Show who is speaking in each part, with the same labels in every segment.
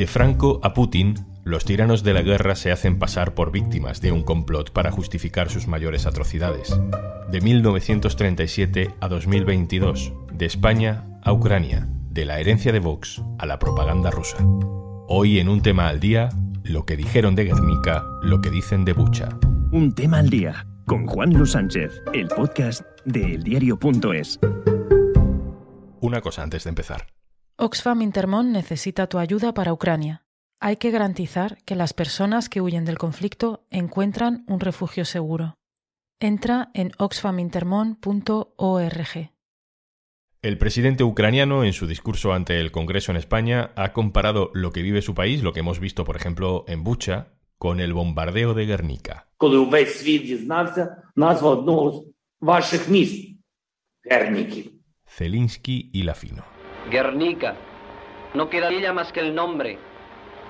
Speaker 1: De Franco a Putin, los tiranos de la guerra se hacen pasar por víctimas de un complot para justificar sus mayores atrocidades. De 1937 a 2022, de España a Ucrania, de la herencia de Vox a la propaganda rusa. Hoy en un tema al día, lo que dijeron de Guernica, lo que dicen de Bucha.
Speaker 2: Un tema al día, con Juan Luis Sánchez, el podcast de eldiario.es.
Speaker 1: Una cosa antes de empezar.
Speaker 3: Oxfam Intermón necesita tu ayuda para Ucrania. Hay que garantizar que las personas que huyen del conflicto encuentran un refugio seguro. Entra en oxfamintermon.org.
Speaker 1: El presidente ucraniano, en su discurso ante el Congreso en España, ha comparado lo que vive su país, lo que hemos visto, por ejemplo, en Bucha, con el bombardeo de Guernica. Zelinsky y Lafino.
Speaker 4: Guernica. No queda de ella más que el nombre.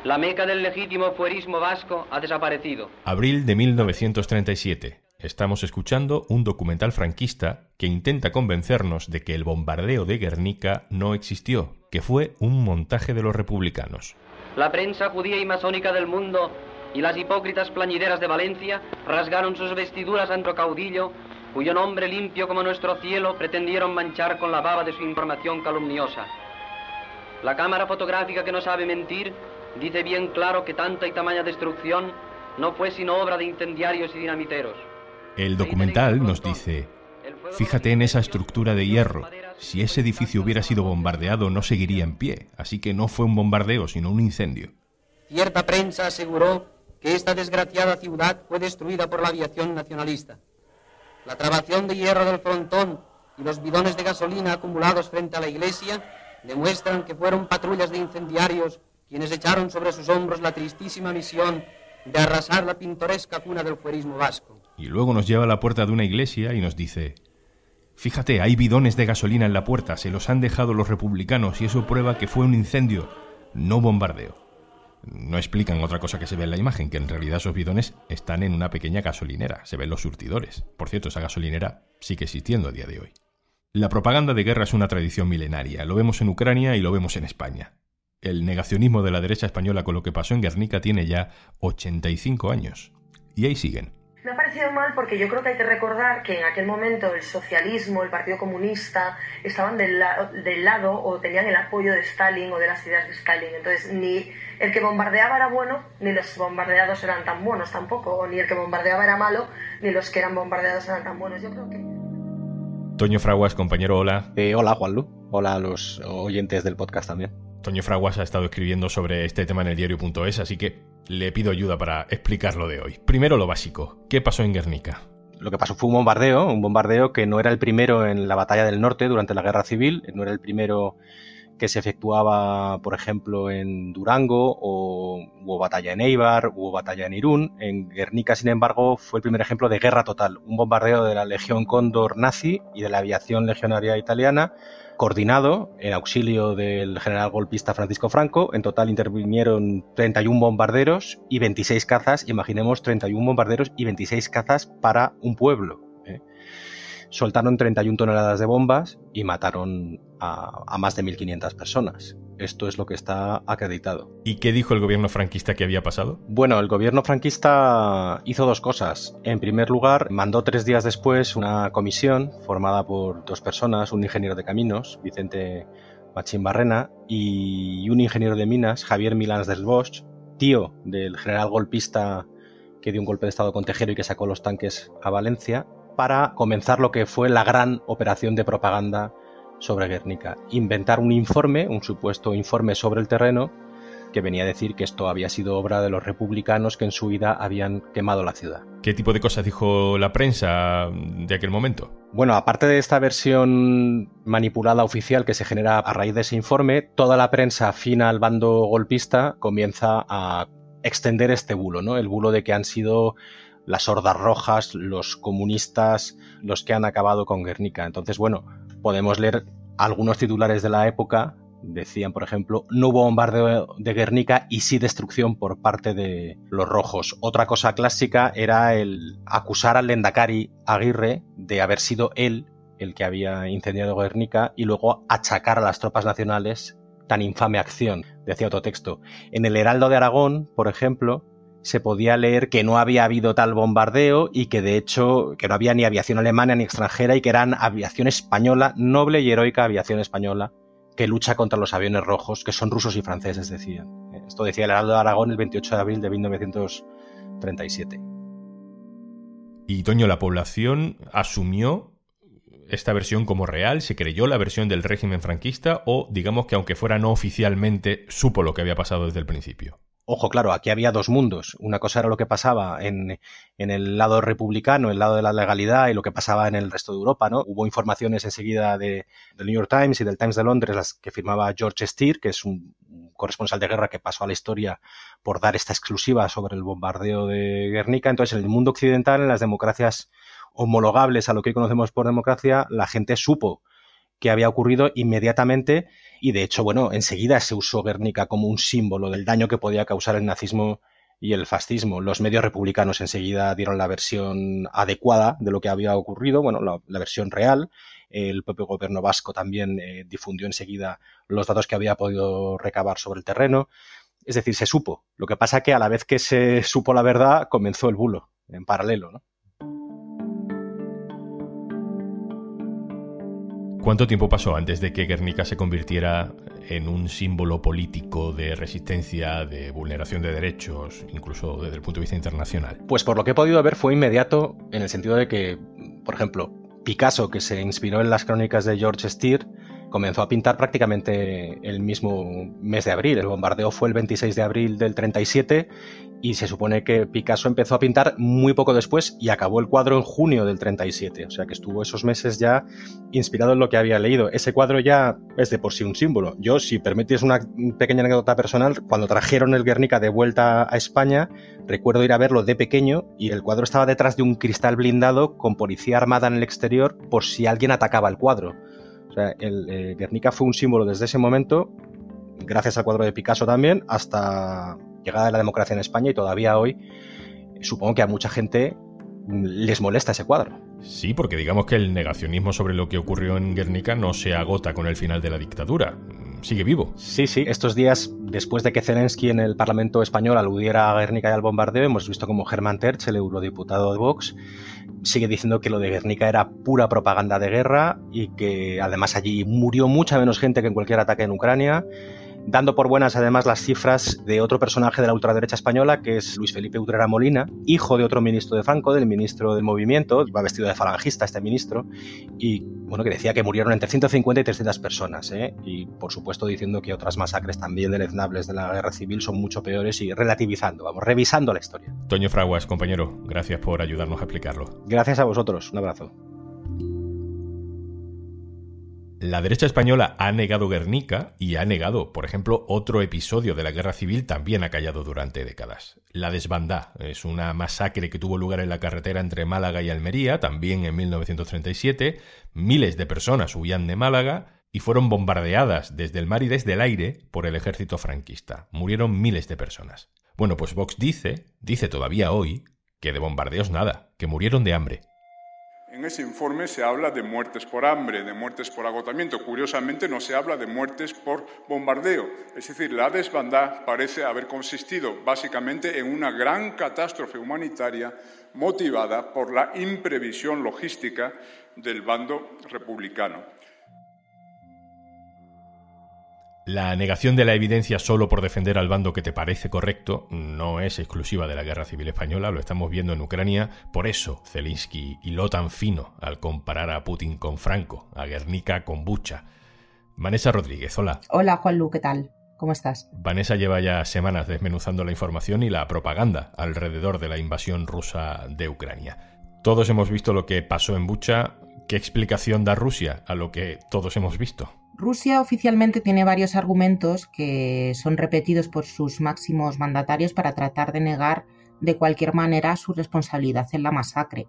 Speaker 4: La meca del legítimo fuerismo vasco ha desaparecido.
Speaker 1: Abril de 1937. Estamos escuchando un documental franquista que intenta convencernos de que el bombardeo de Guernica no existió, que fue un montaje de los republicanos.
Speaker 4: La prensa judía y masónica del mundo y las hipócritas plañideras de Valencia rasgaron sus vestiduras ante caudillo, cuyo nombre limpio como nuestro cielo pretendieron manchar con la baba de su información calumniosa. La cámara fotográfica que no sabe mentir dice bien claro que tanta y tamaña destrucción no fue sino obra de incendiarios y dinamiteros.
Speaker 1: El documental nos dice, fíjate en esa estructura de hierro, si ese edificio hubiera sido bombardeado no seguiría en pie, así que no fue un bombardeo sino un incendio.
Speaker 4: Cierta prensa aseguró que esta desgraciada ciudad fue destruida por la aviación nacionalista. La trabación de hierro del frontón y los bidones de gasolina acumulados frente a la iglesia demuestran que fueron patrullas de incendiarios quienes echaron sobre sus hombros la tristísima misión de arrasar la pintoresca cuna del fuerismo vasco.
Speaker 1: Y luego nos lleva a la puerta de una iglesia y nos dice, fíjate, hay bidones de gasolina en la puerta, se los han dejado los republicanos y eso prueba que fue un incendio, no bombardeo. No explican otra cosa que se ve en la imagen, que en realidad esos bidones están en una pequeña gasolinera, se ven los surtidores. Por cierto, esa gasolinera sigue existiendo a día de hoy. La propaganda de guerra es una tradición milenaria, lo vemos en Ucrania y lo vemos en España. El negacionismo de la derecha española con lo que pasó en Guernica tiene ya 85 años. Y ahí siguen.
Speaker 5: Me ha parecido mal porque yo creo que hay que recordar que en aquel momento el socialismo, el Partido Comunista, estaban del, del, lado o tenían el apoyo de Stalin o de las ideas de Stalin. Entonces, ni el que bombardeaba era bueno, ni los bombardeados eran tan buenos tampoco, o ni el que bombardeaba era malo, ni los que eran bombardeados eran tan buenos. Yo creo que...
Speaker 1: Toño Fraguas, compañero, hola.
Speaker 6: Eh, hola, Juanlu. Hola a los oyentes del podcast también.
Speaker 1: Toño Fraguas ha estado escribiendo sobre este tema en el diario.es, así que le pido ayuda para explicarlo de hoy. Primero lo básico, ¿qué pasó en Guernica?
Speaker 6: Lo que pasó fue un bombardeo, un bombardeo que no era el primero en la batalla del norte durante la guerra civil, no era el primero que se efectuaba, por ejemplo, en Durango, o hubo batalla en Eibar, hubo batalla en Irún. En Guernica, sin embargo, fue el primer ejemplo de guerra total, un bombardeo de la Legión Cóndor nazi y de la aviación legionaria italiana coordinado en auxilio del general golpista Francisco Franco. En total intervinieron 31 bombarderos y 26 cazas. Imaginemos 31 bombarderos y 26 cazas para un pueblo. ¿eh? Soltaron 31 toneladas de bombas y mataron a, a más de 1.500 personas. Esto es lo que está acreditado.
Speaker 1: ¿Y qué dijo el gobierno franquista que había pasado?
Speaker 6: Bueno, el gobierno franquista hizo dos cosas. En primer lugar, mandó tres días después una comisión formada por dos personas, un ingeniero de caminos, Vicente Machín Barrena, y un ingeniero de minas, Javier Milans del Bosch, tío del general golpista que dio un golpe de estado con Tejero y que sacó los tanques a Valencia, para comenzar lo que fue la gran operación de propaganda sobre Guernica. Inventar un informe, un supuesto informe sobre el terreno, que venía a decir que esto había sido obra de los republicanos que en su vida habían quemado la ciudad.
Speaker 1: ¿Qué tipo de cosas dijo la prensa de aquel momento?
Speaker 6: Bueno, aparte de esta versión manipulada oficial que se genera a raíz de ese informe, toda la prensa afina al bando golpista comienza a extender este bulo, ¿no? El bulo de que han sido las hordas rojas, los comunistas, los que han acabado con Guernica. Entonces, bueno, podemos leer algunos titulares de la época. Decían, por ejemplo, no hubo bombardeo de Guernica y sí destrucción por parte de los rojos. Otra cosa clásica era el acusar al Lendakari Aguirre de haber sido él el que había incendiado Guernica y luego achacar a las tropas nacionales tan infame acción decía otro texto. En el Heraldo de Aragón, por ejemplo, se podía leer que no había habido tal bombardeo y que de hecho que no había ni aviación alemana ni extranjera y que eran aviación española, noble y heroica aviación española, que lucha contra los aviones rojos, que son rusos y franceses, decían. Esto decía el Heraldo de Aragón el 28 de abril de 1937.
Speaker 1: Y Toño, la población asumió esta versión como real, se creyó la versión del régimen franquista o digamos que aunque fuera no oficialmente, supo lo que había pasado desde el principio.
Speaker 6: Ojo, claro, aquí había dos mundos. Una cosa era lo que pasaba en, el lado republicano, el lado de la legalidad y lo que pasaba en el resto de Europa, ¿no? Hubo informaciones enseguida de, del New York Times y del Times de Londres, las que firmaba George Steer, que es un corresponsal de guerra que pasó a la historia por dar esta exclusiva sobre el bombardeo de Guernica. Entonces, en el mundo occidental, en las democracias homologables a lo que hoy conocemos por democracia, la gente supo que había ocurrido inmediatamente y de hecho, bueno, enseguida se usó Guernica como un símbolo del daño que podía causar el nazismo y el fascismo. Los medios republicanos enseguida dieron la versión adecuada de lo que había ocurrido, bueno, la, versión real. El propio gobierno vasco también eh, difundió enseguida los datos que había podido recabar sobre el terreno. Es decir, se supo. Lo que pasa que a la vez que se supo la verdad, comenzó el bulo en paralelo, ¿no?
Speaker 1: ¿Cuánto tiempo pasó antes de que Guernica se convirtiera en un símbolo político de resistencia, de vulneración de derechos, incluso desde el punto de vista internacional?
Speaker 6: Pues por lo que he podido ver fue inmediato en el sentido de que, por ejemplo, Picasso, que se inspiró en las crónicas de George Steer, comenzó a pintar prácticamente el mismo mes de abril. El bombardeo fue el 26 de abril del 37 y se supone que Picasso empezó a pintar muy poco después y acabó el cuadro en junio del 37. O sea que estuvo esos meses ya inspirado en lo que había leído. Ese cuadro ya es de por sí un símbolo. Yo, si permitís una pequeña anécdota personal, cuando trajeron el Guernica de vuelta a España, recuerdo ir a verlo de pequeño y el cuadro estaba detrás de un cristal blindado con policía armada en el exterior por si alguien atacaba el cuadro. O sea, el eh, Guernica fue un símbolo desde ese momento, gracias al cuadro de Picasso también, hasta llegada de la democracia en España y todavía hoy supongo que a mucha gente les molesta ese cuadro.
Speaker 1: Sí, porque digamos que el negacionismo sobre lo que ocurrió en Guernica no se agota con el final de la dictadura sigue vivo.
Speaker 6: Sí, sí. Estos días, después de que Zelensky en el Parlamento español aludiera a Guernica y al bombardeo, hemos visto como Germán Terch, el eurodiputado de Vox, sigue diciendo que lo de Guernica era pura propaganda de guerra y que además allí murió mucha menos gente que en cualquier ataque en Ucrania dando por buenas además las cifras de otro personaje de la ultraderecha española, que es Luis Felipe Utrera Molina, hijo de otro ministro de Franco, del ministro del movimiento, va vestido de falangista este ministro, y bueno, que decía que murieron entre 150 y 300 personas, ¿eh? y por supuesto diciendo que otras masacres también deleznables de la guerra civil son mucho peores y relativizando, vamos, revisando la historia.
Speaker 1: Toño Fraguas, compañero, gracias por ayudarnos a explicarlo.
Speaker 6: Gracias a vosotros, un abrazo.
Speaker 1: La derecha española ha negado Guernica y ha negado, por ejemplo, otro episodio de la guerra civil también ha callado durante décadas. La desbandá es una masacre que tuvo lugar en la carretera entre Málaga y Almería, también en 1937. Miles de personas huían de Málaga y fueron bombardeadas desde el mar y desde el aire por el ejército franquista. Murieron miles de personas. Bueno, pues Vox dice, dice todavía hoy, que de bombardeos nada, que murieron de hambre.
Speaker 7: En ese informe se habla de muertes por hambre, de muertes por agotamiento. Curiosamente no se habla de muertes por bombardeo. Es decir, la desbandada parece haber consistido básicamente en una gran catástrofe humanitaria motivada por la imprevisión logística del bando republicano.
Speaker 1: La negación de la evidencia solo por defender al bando que te parece correcto no es exclusiva de la Guerra Civil Española, lo estamos viendo en Ucrania. Por eso Zelensky hiló tan fino al comparar a Putin con Franco, a Guernica con Bucha. Vanessa Rodríguez, hola.
Speaker 8: Hola Juanlu, ¿qué tal? ¿Cómo estás?
Speaker 1: Vanessa lleva ya semanas desmenuzando la información y la propaganda alrededor de la invasión rusa de Ucrania. Todos hemos visto lo que pasó en Bucha. ¿Qué explicación da Rusia a lo que todos hemos visto?
Speaker 8: Rusia oficialmente tiene varios argumentos que son repetidos por sus máximos mandatarios para tratar de negar de cualquier manera su responsabilidad en la masacre.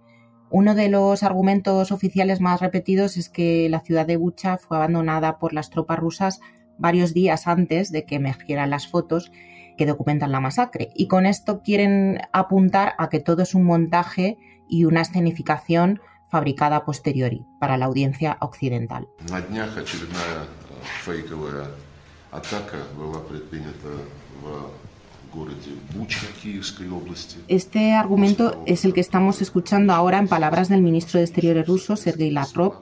Speaker 8: Uno de los argumentos oficiales más repetidos es que la ciudad de Bucha fue abandonada por las tropas rusas varios días antes de que emergieran las fotos que documentan la masacre. Y con esto quieren apuntar a que todo es un montaje y una escenificación fabricada a posteriori para la audiencia occidental. Este argumento es el que estamos escuchando ahora en palabras del ministro de Exteriores ruso, Sergei Lavrov,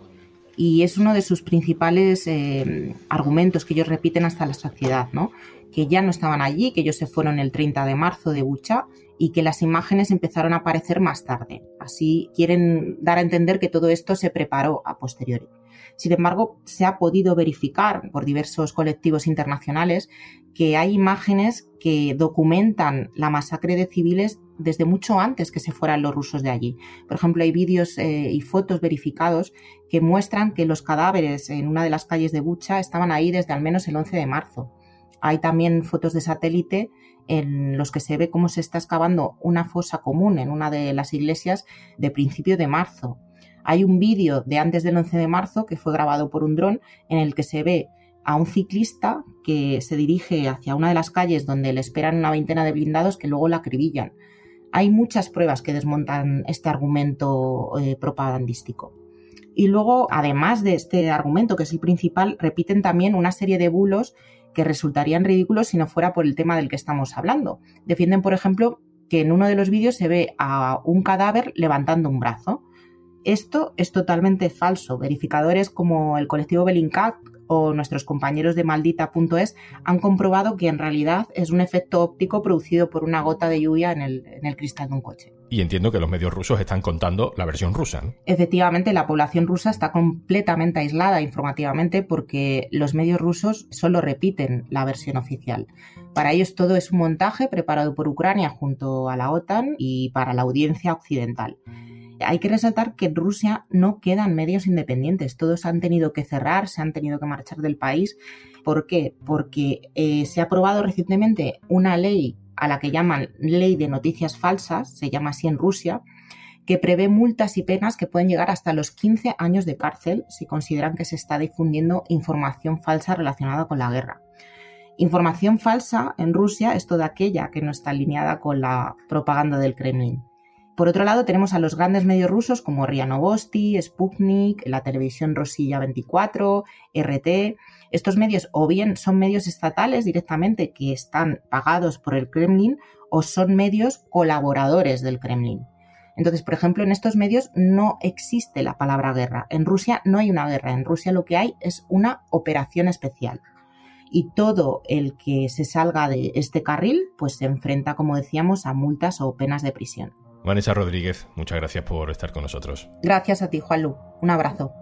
Speaker 8: y es uno de sus principales eh, argumentos que ellos repiten hasta la saciedad, ¿no? que ya no estaban allí, que ellos se fueron el 30 de marzo de Bucha y que las imágenes empezaron a aparecer más tarde. Así quieren dar a entender que todo esto se preparó a posteriori. Sin embargo, se ha podido verificar por diversos colectivos internacionales que hay imágenes que documentan la masacre de civiles desde mucho antes que se fueran los rusos de allí. Por ejemplo, hay vídeos eh, y fotos verificados que muestran que los cadáveres en una de las calles de Bucha estaban ahí desde al menos el 11 de marzo. Hay también fotos de satélite en los que se ve cómo se está excavando una fosa común en una de las iglesias de principio de marzo. Hay un vídeo de antes del 11 de marzo que fue grabado por un dron en el que se ve a un ciclista que se dirige hacia una de las calles donde le esperan una veintena de blindados que luego la acribillan. Hay muchas pruebas que desmontan este argumento eh, propagandístico. Y luego, además de este argumento, que es el principal, repiten también una serie de bulos que resultarían ridículos si no fuera por el tema del que estamos hablando. Defienden, por ejemplo, que en uno de los vídeos se ve a un cadáver levantando un brazo. Esto es totalmente falso. Verificadores como el colectivo Bellingcat o nuestros compañeros de maldita.es han comprobado que en realidad es un efecto óptico producido por una gota de lluvia en el, en el cristal de un coche.
Speaker 1: Y entiendo que los medios rusos están contando la versión rusa. ¿no?
Speaker 8: Efectivamente, la población rusa está completamente aislada informativamente porque los medios rusos solo repiten la versión oficial. Para ellos todo es un montaje preparado por Ucrania junto a la OTAN y para la audiencia occidental. Hay que resaltar que en Rusia no quedan medios independientes, todos han tenido que cerrar, se han tenido que marchar del país. ¿Por qué? Porque eh, se ha aprobado recientemente una ley a la que llaman ley de noticias falsas, se llama así en Rusia, que prevé multas y penas que pueden llegar hasta los 15 años de cárcel si consideran que se está difundiendo información falsa relacionada con la guerra. Información falsa en Rusia es toda aquella que no está alineada con la propaganda del Kremlin. Por otro lado, tenemos a los grandes medios rusos como RIA Novosti, Sputnik, la televisión Rosilla 24, RT. Estos medios o bien son medios estatales directamente que están pagados por el Kremlin o son medios colaboradores del Kremlin. Entonces, por ejemplo, en estos medios no existe la palabra guerra. En Rusia no hay una guerra. En Rusia lo que hay es una operación especial. Y todo el que se salga de este carril, pues se enfrenta, como decíamos, a multas o penas de prisión.
Speaker 1: Vanessa Rodríguez, muchas gracias por estar con nosotros.
Speaker 8: Gracias a ti, Juanlu. Un abrazo.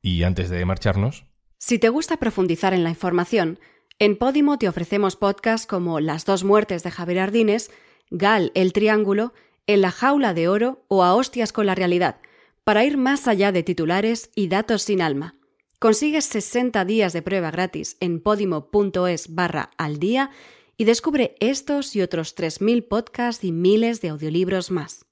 Speaker 1: Y antes de marcharnos...
Speaker 9: Si te gusta profundizar en la información, en Podimo te ofrecemos podcasts como Las dos muertes de Javier Ardines, Gal, el Triángulo, En la jaula de oro o A hostias con la realidad, para ir más allá de titulares y datos sin alma. Consigues 60 días de prueba gratis en podimo.es barra al día y descubre estos y otros 3.000 podcasts y miles de audiolibros más.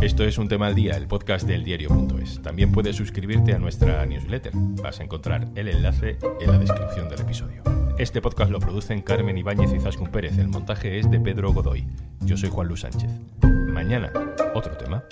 Speaker 1: Esto es Un Tema al Día, el podcast del diario.es. También puedes suscribirte a nuestra newsletter. Vas a encontrar el enlace en la descripción del episodio. Este podcast lo producen Carmen Ibáñez y Zascun Pérez. El montaje es de Pedro Godoy. Yo soy Juan Luis Sánchez. Mañana, otro tema.